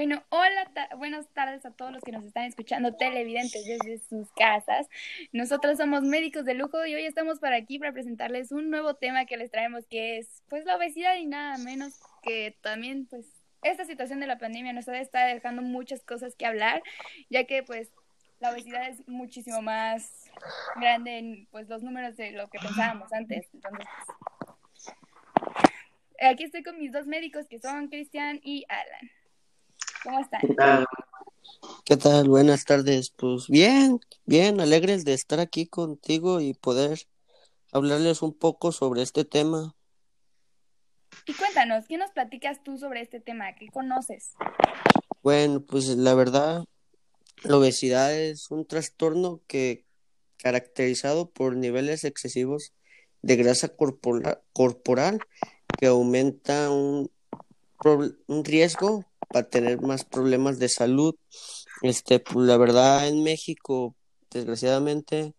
Bueno, hola, buenas tardes a todos los que nos están escuchando, televidentes desde sus casas. Nosotros somos médicos de lujo y hoy estamos para aquí para presentarles un nuevo tema que les traemos que es pues la obesidad y nada menos que también pues esta situación de la pandemia nos está dejando muchas cosas que hablar, ya que pues la obesidad es muchísimo más grande en pues los números de lo que pensábamos antes. Entonces, pues, aquí estoy con mis dos médicos que son Cristian y Alan. ¿Cómo están? ¿Qué tal? Buenas tardes. Pues bien, bien, alegres de estar aquí contigo y poder hablarles un poco sobre este tema. Y cuéntanos, ¿qué nos platicas tú sobre este tema? ¿Qué conoces? Bueno, pues la verdad, la obesidad es un trastorno que caracterizado por niveles excesivos de grasa corporal que aumenta un, un riesgo para tener más problemas de salud. Este, pues la verdad en México, desgraciadamente,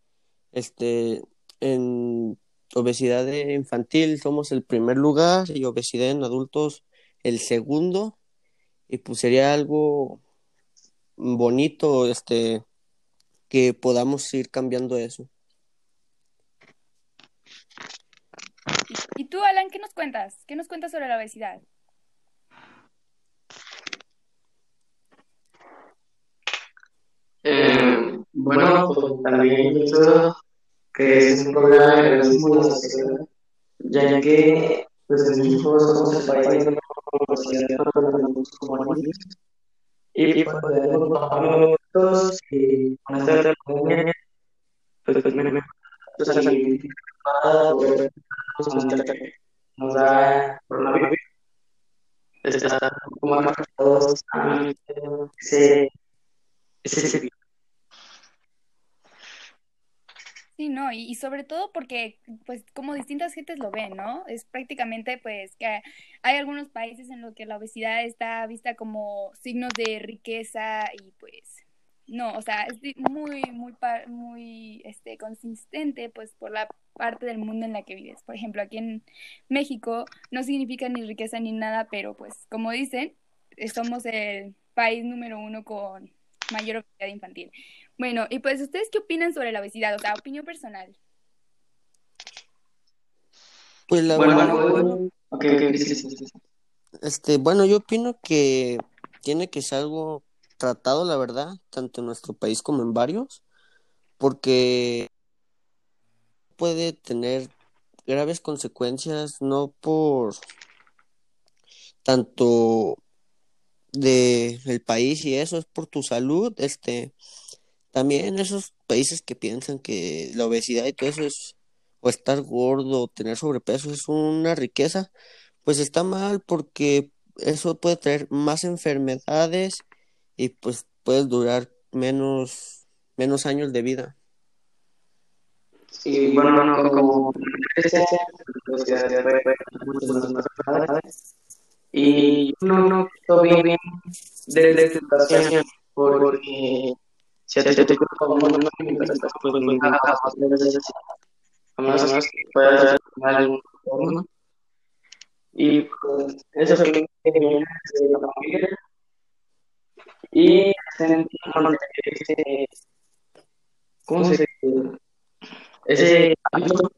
este, en obesidad infantil somos el primer lugar y obesidad en adultos el segundo. Y pues sería algo bonito, este, que podamos ir cambiando eso. ¿Y tú, Alan, qué nos cuentas? ¿Qué nos cuentas sobre la obesidad? Eh, bueno, pues también pienso que es un problema de la sociedad, ya que pues en México somos el país de los como y pues podemos bajar todos y con esta pandemia pues pues me pues nos da coronavirus. Está como afectados a ese ese Sí, no, y, sobre todo porque, pues, como distintas gentes lo ven, ¿no? Es prácticamente, pues, que hay algunos países en los que la obesidad está vista como signos de riqueza y, pues, no, o sea, es muy, muy, muy, este, consistente, pues, por la parte del mundo en la que vives. Por ejemplo, aquí en México no significa ni riqueza ni nada, pero, pues, como dicen, somos el país número uno con mayor obesidad infantil. Bueno, y pues, ¿ustedes qué opinan sobre la obesidad? O sea, opinión personal. Pues la bueno, este, bueno, yo opino que tiene que ser algo tratado, la verdad, tanto en nuestro país como en varios, porque puede tener graves consecuencias, no por tanto de el país y eso es por tu salud, este, también esos países que piensan que la obesidad y todo eso es, o estar gordo, o tener sobrepeso es una riqueza, pues está mal porque eso puede traer más enfermedades y pues puedes durar menos, menos años de vida. Sí, bueno, no, como y no, no, todo bien, bien de, de situación, porque si te te como no pues muy a menos que puedas algún forma. Y pues eso es que viene de la familia. Y sentimos ese, ¿cómo se dice? Ese hábito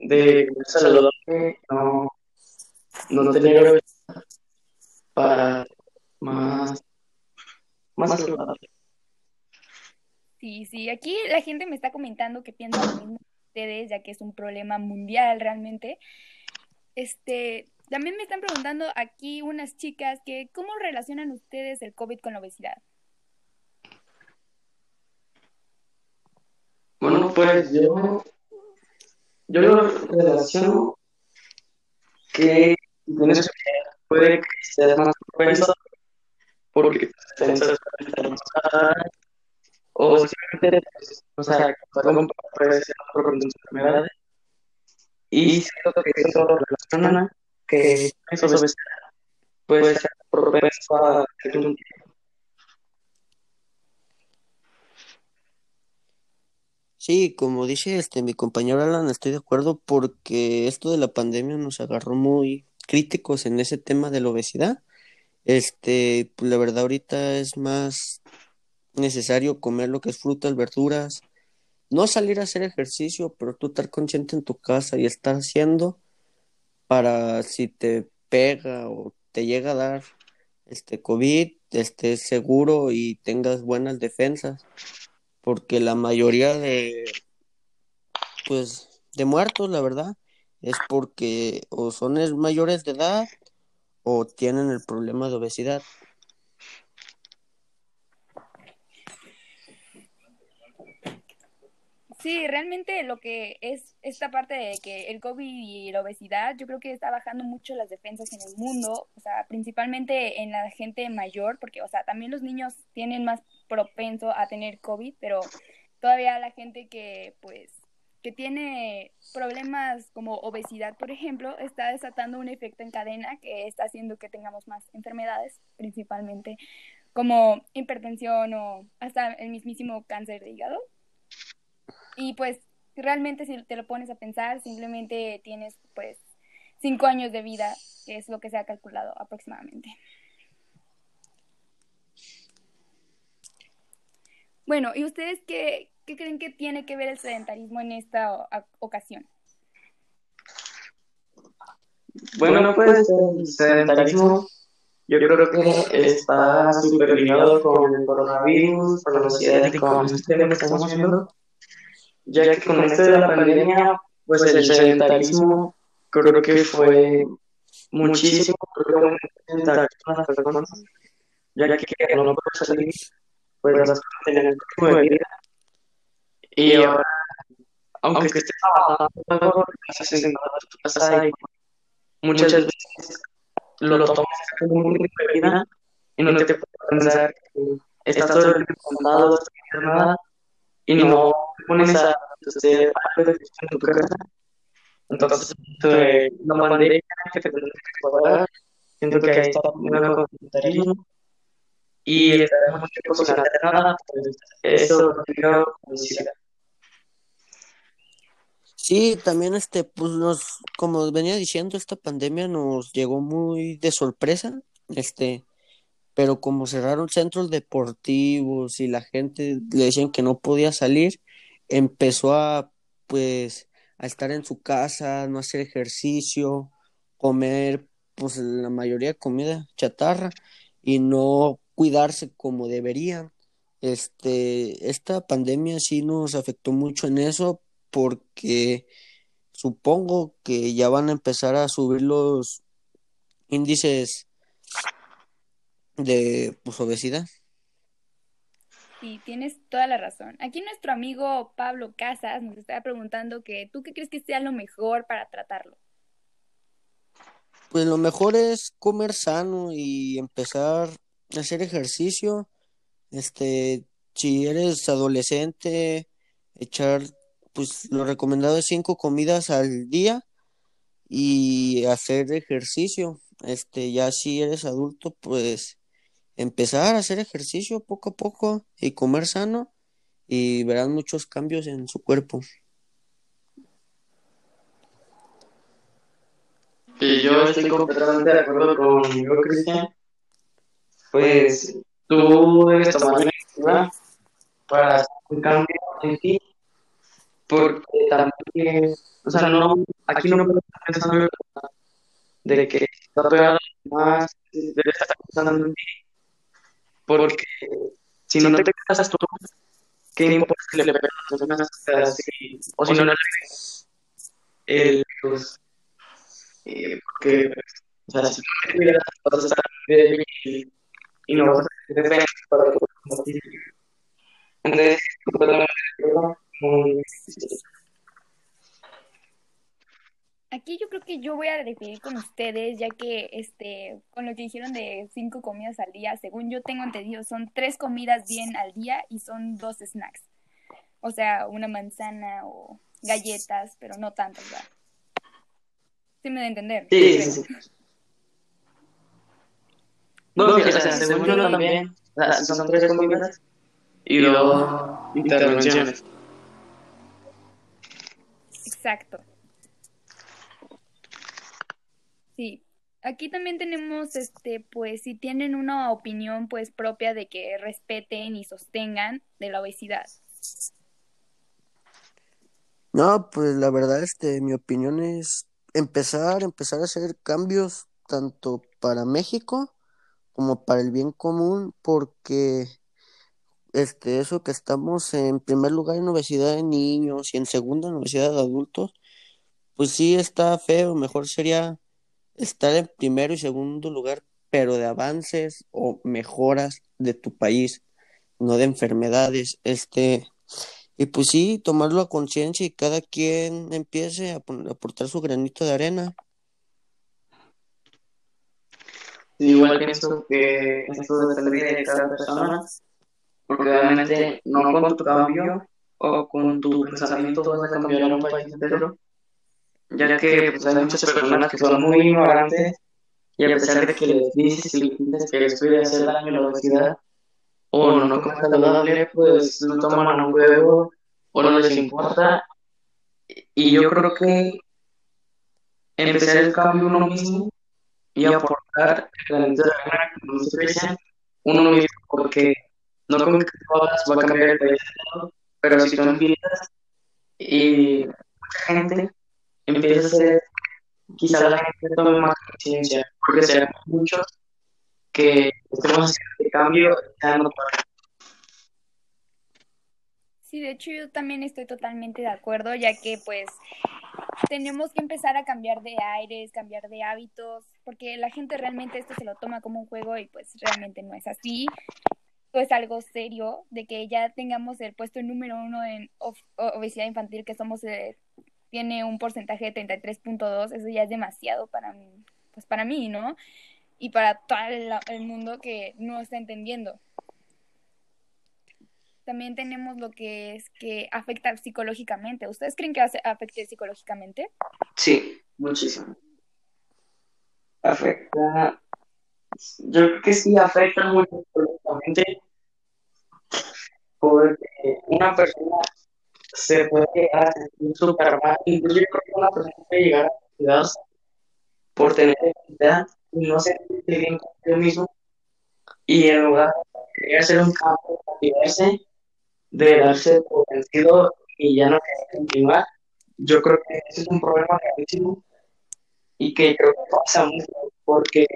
de saludable no, no tener para más, más saludable. Sí, sí, aquí la gente me está comentando que piensa lo mismo ustedes, ya que es un problema mundial realmente. Este, también me están preguntando aquí unas chicas que cómo relacionan ustedes el COVID con la obesidad. Bueno, pues yo, yo lo relaciono que puede que sea más propenso porque o pues, o sea, puede ser por enfermedades. Y siento que eso relaciona que eso puede ser propenso a un Sí, como dice este mi compañero Alan, estoy de acuerdo porque esto de la pandemia nos agarró muy críticos en ese tema de la obesidad. Este, pues la verdad ahorita es más necesario comer lo que es frutas, verduras, no salir a hacer ejercicio, pero tú estar consciente en tu casa y estar haciendo para si te pega o te llega a dar este COVID, estés seguro y tengas buenas defensas, porque la mayoría de pues de muertos, la verdad, es porque o son mayores de edad o tienen el problema de obesidad. Sí, realmente lo que es esta parte de que el COVID y la obesidad, yo creo que está bajando mucho las defensas en el mundo, o sea, principalmente en la gente mayor, porque, o sea, también los niños tienen más propenso a tener COVID, pero todavía la gente que, pues, que tiene problemas como obesidad, por ejemplo, está desatando un efecto en cadena que está haciendo que tengamos más enfermedades, principalmente como hipertensión o hasta el mismísimo cáncer de hígado. Y pues realmente si te lo pones a pensar, simplemente tienes pues cinco años de vida, que es lo que se ha calculado aproximadamente. Bueno, ¿y ustedes qué, qué creen que tiene que ver el sedentarismo en esta ocasión? Bueno, pues el sedentarismo yo creo que está súper ligado con el coronavirus, con la sociedad y con los que estamos viendo ya que con esto de la pandemia, pues el sedentarismo creo que fue muchísimo, creo que las personas, ya que no puede salir, pues las personas tenían el ritmo de vida. Y ahora, aunque estés trabajando, estás en tu casa y muchas veces lo tomas como un ritmo de vida y no te puedes pensar que estás todo el sin nada, y no pones a hacer algo de en tu casa. Entonces, la pandemia que te tienes que pagar, siento que ahí está un comentarismo y estaremos mucho tiempo sin hacer nada, pues eso lo decir. Sí, también este, pues nos, como venía diciendo, esta pandemia nos llegó muy de sorpresa, este, pero como cerraron centros deportivos y la gente le decían que no podía salir, empezó a pues a estar en su casa, no hacer ejercicio, comer pues la mayoría de comida chatarra y no cuidarse como deberían. Este, esta pandemia sí nos afectó mucho en eso porque supongo que ya van a empezar a subir los índices de pues, obesidad. Sí, tienes toda la razón. Aquí nuestro amigo Pablo Casas nos está preguntando que tú qué crees que sea lo mejor para tratarlo. Pues lo mejor es comer sano y empezar a hacer ejercicio. Este, si eres adolescente, echar, pues lo recomendado es cinco comidas al día y hacer ejercicio. Este, ya si eres adulto, pues empezar a hacer ejercicio poco a poco y comer sano y verán muchos cambios en su cuerpo. Y yo estoy completamente de acuerdo con yo, Cristian. Pues tú debes tomar una para hacer un cambio en ti, porque también, o sea, no, aquí no puedo estar pensando de que está pegado más, debe estar pensando en ti porque si no te casas tú, ¿qué importa si le pegas a? O si no le pegas. Pues, eh, porque, o sea, si no te cuidas, vas a estar débil y, y no vas a tener defensa para combatir. Entonces, de acuerdo con Aquí yo creo que yo voy a definir con ustedes, ya que este, con lo que dijeron de cinco comidas al día, según yo tengo entendido, son tres comidas bien al día y son dos snacks. O sea, una manzana o galletas, pero no tantas, ¿verdad? Sí me da entender. Sí, sí, sí. No, o sea, según yo también, son tres comidas y dos intervenciones. Exacto. Sí. Aquí también tenemos, este, pues, si tienen una opinión, pues, propia de que respeten y sostengan de la obesidad. No, pues la verdad, este, mi opinión es empezar, empezar a hacer cambios tanto para México como para el bien común, porque este, eso que estamos en primer lugar en obesidad de niños y en segundo en obesidad de adultos, pues sí está feo, mejor sería estar en primero y segundo lugar, pero de avances o mejoras de tu país, no de enfermedades. Este, y pues sí, tomarlo a conciencia y cada quien empiece a, aportar su granito de arena. igual pienso que esto depende de cada persona, porque obviamente no con tu cambio o con tu pensamiento vas a cambiar un país entero, ya que pues, hay muchas personas que son muy ignorantes y a pesar de que les dices y les dices que hacer daño la obesidad o no, no comen saludable, pues lo toman a un huevo o no les importa. Y yo creo que empezar el cambio uno mismo y aportar la de la como se uno mismo, porque no con que todas va a cambiar el país, pero si tú empiezas y mucha gente empieza a hacer, quizá la gente tome más conciencia, porque será muchos que estemos haciendo este cambio ya no Sí, de hecho yo también estoy totalmente de acuerdo, ya que pues tenemos que empezar a cambiar de aires, cambiar de hábitos, porque la gente realmente esto se lo toma como un juego y pues realmente no es así. Esto es algo serio, de que ya tengamos el puesto número uno en obesidad infantil, que somos eh, tiene un porcentaje de 33.2, eso ya es demasiado para mí, pues para mí, ¿no? Y para todo el mundo que no está entendiendo. También tenemos lo que es que afecta psicológicamente. ¿Ustedes creen que afecte psicológicamente? Sí, muchísimo. Afecta. Yo creo que sí afecta mucho psicológicamente porque una persona se puede llegar a sentir súper mal. Incluso yo creo que una persona puede llegar a cuidarse por tener identidad y no sentirse bien consigo mismo. Y en lugar de querer hacer un cambio, cuidarse, de darse por vencido y ya no continuar. Yo creo que ese es un problema gravísimo y que creo que pasa mucho porque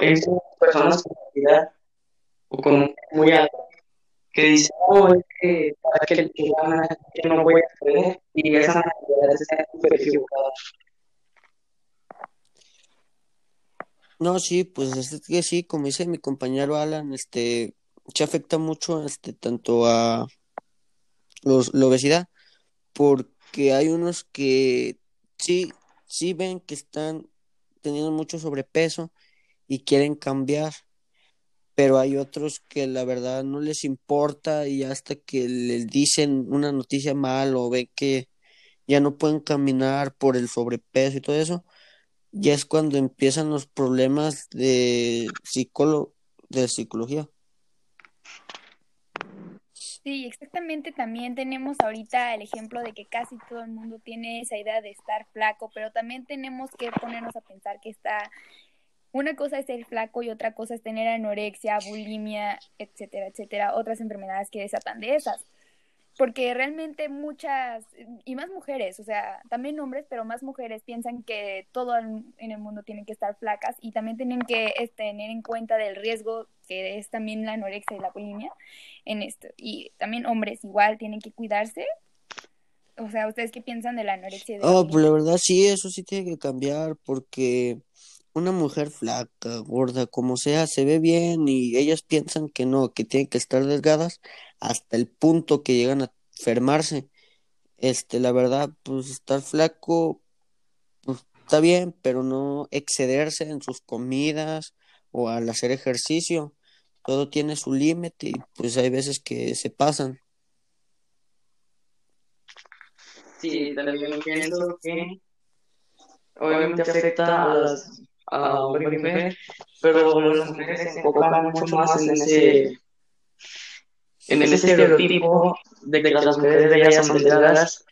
hay personas con calidad o con muy alto que dicen, no, es que para que el yo no voy a perder y esa mentalidad está súper equivocada. No, sí, pues es que sí, como dice mi compañero Alan, este, se afecta mucho este, tanto a los, la obesidad, porque hay unos que sí, sí ven que están teniendo mucho sobrepeso y quieren cambiar, pero hay otros que la verdad no les importa y hasta que les dicen una noticia mal o ven que ya no pueden caminar por el sobrepeso y todo eso, ya es cuando empiezan los problemas de, psicólogo, de psicología. Sí, exactamente. También tenemos ahorita el ejemplo de que casi todo el mundo tiene esa idea de estar flaco, pero también tenemos que ponernos a pensar que está una cosa es ser flaco y otra cosa es tener anorexia, bulimia, etcétera, etcétera, otras enfermedades que desatan de esas porque realmente muchas, y más mujeres, o sea, también hombres, pero más mujeres piensan que todo en el mundo tiene que estar flacas y también tienen que tener en cuenta del riesgo que es también la anorexia y la bulimia en esto. Y también hombres igual tienen que cuidarse. O sea, ¿ustedes qué piensan de la anorexia? De oh, pues la verdad sí, eso sí tiene que cambiar porque una mujer flaca, gorda, como sea, se ve bien y ellas piensan que no, que tienen que estar delgadas hasta el punto que llegan a enfermarse. Este, la verdad, pues estar flaco, pues está bien, pero no excederse en sus comidas o al hacer ejercicio. Todo tiene su límite y pues hay veces que se pasan. Sí, también pienso que obviamente afecta a las a y mujeres, pero las mujeres se enfocan mucho más en ese en ese estereotipo de que las mujeres de ellas son delgadas.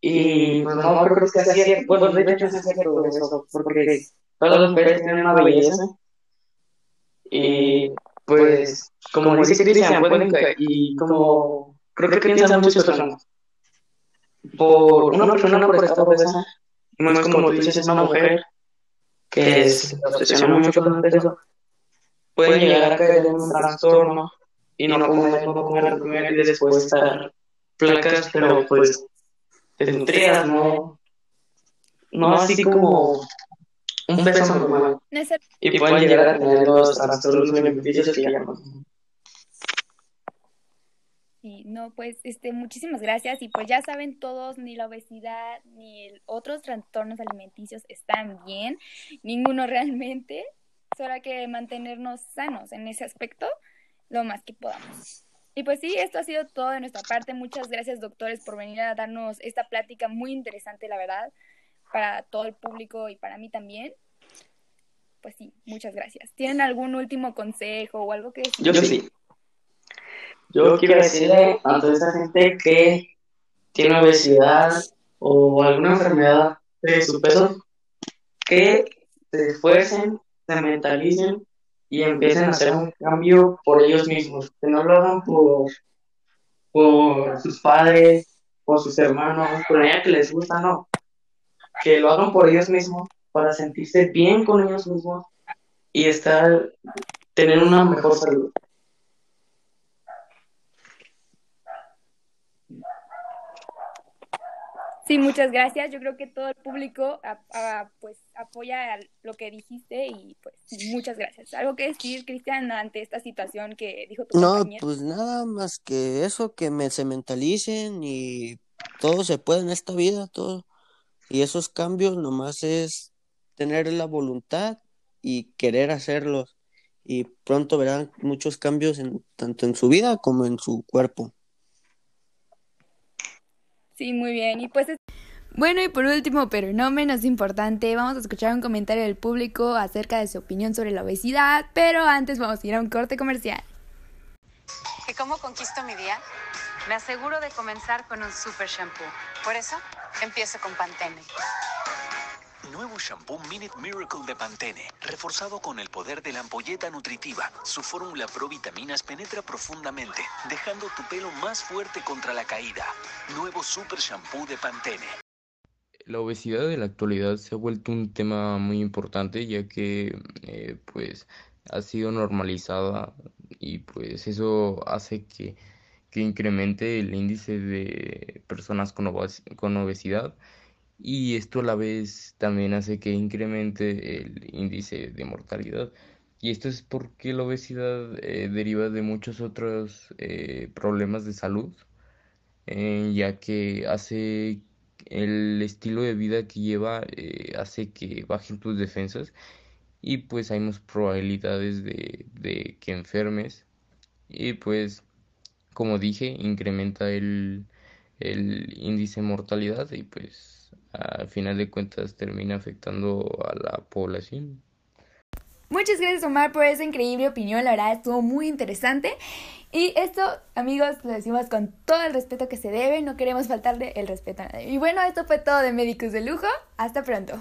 Y pues no creo que cierto, bueno de hecho es cierto eso, porque todas las mujeres tienen una belleza. Y pues, como dice Cristian, pueden y como creo que piensan muchas personas. Por una persona por esta obesa, no es como tú dices, una mujer que se obsesiona mucho con el peso, puede llegar a caer en un trastorno y no comer, no comer, comer y después estar flacas, pero pues desnutridas, no, no así como un peso normal. Y pueden llegar a tener los trastornos alimenticios que llamamos. Sí, no, pues, este, muchísimas gracias. Y pues ya saben todos, ni la obesidad ni el, otros trastornos alimenticios están bien, ninguno realmente. Solo hay que mantenernos sanos en ese aspecto lo más que podamos. Y pues sí, esto ha sido todo de nuestra parte. Muchas gracias, doctores, por venir a darnos esta plática muy interesante, la verdad, para todo el público y para mí también. Pues sí, muchas gracias. ¿Tienen algún último consejo o algo que decir? Yo sí. Yo quiero decirle a toda esa gente que tiene obesidad o alguna enfermedad de su peso que se esfuercen, se mentalicen y empiecen a hacer un cambio por ellos mismos, que no lo hagan por, por sus padres, por sus hermanos, por ella que les gusta, no, que lo hagan por ellos mismos para sentirse bien con ellos mismos y estar, tener una mejor salud. Sí, muchas gracias. Yo creo que todo el público pues apoya lo que dijiste y pues muchas gracias. ¿Algo que decir, Cristian, ante esta situación que dijo tu no, pues nada más que eso, que me, se mentalicen y todo se puede en esta vida, todo. Y esos cambios nomás es tener la voluntad y querer hacerlos. Y pronto verán muchos cambios en, tanto en su vida como en su cuerpo. Sí, muy bien. Y pues bueno, y por último, pero no menos importante, vamos a escuchar un comentario del público acerca de su opinión sobre la obesidad, pero antes vamos a ir a un corte comercial. ¿Y cómo conquisto mi día? Me aseguro de comenzar con un super shampoo. Por eso, empiezo con Pantene. Nuevo shampoo Minute Miracle de Pantene, reforzado con el poder de la ampolleta nutritiva. Su fórmula pro vitaminas penetra profundamente, dejando tu pelo más fuerte contra la caída. Nuevo Super Shampoo de Pantene. La obesidad de la actualidad se ha vuelto un tema muy importante ya que eh, pues ha sido normalizada y pues eso hace que, que incremente el índice de personas con, con obesidad y esto a la vez también hace que incremente el índice de mortalidad. Y esto es porque la obesidad eh, deriva de muchos otros eh, problemas de salud, eh, ya que hace el estilo de vida que lleva hace que bajen tus defensas y pues hay más probabilidades de, de que enfermes y pues como dije incrementa el, el índice de mortalidad y pues al final de cuentas termina afectando a la población. Muchas gracias Omar por esa increíble opinión, la verdad estuvo muy interesante. Y esto, amigos, lo decimos con todo el respeto que se debe, no queremos faltarle el respeto a nadie. Y bueno, esto fue todo de Médicos de Lujo, hasta pronto.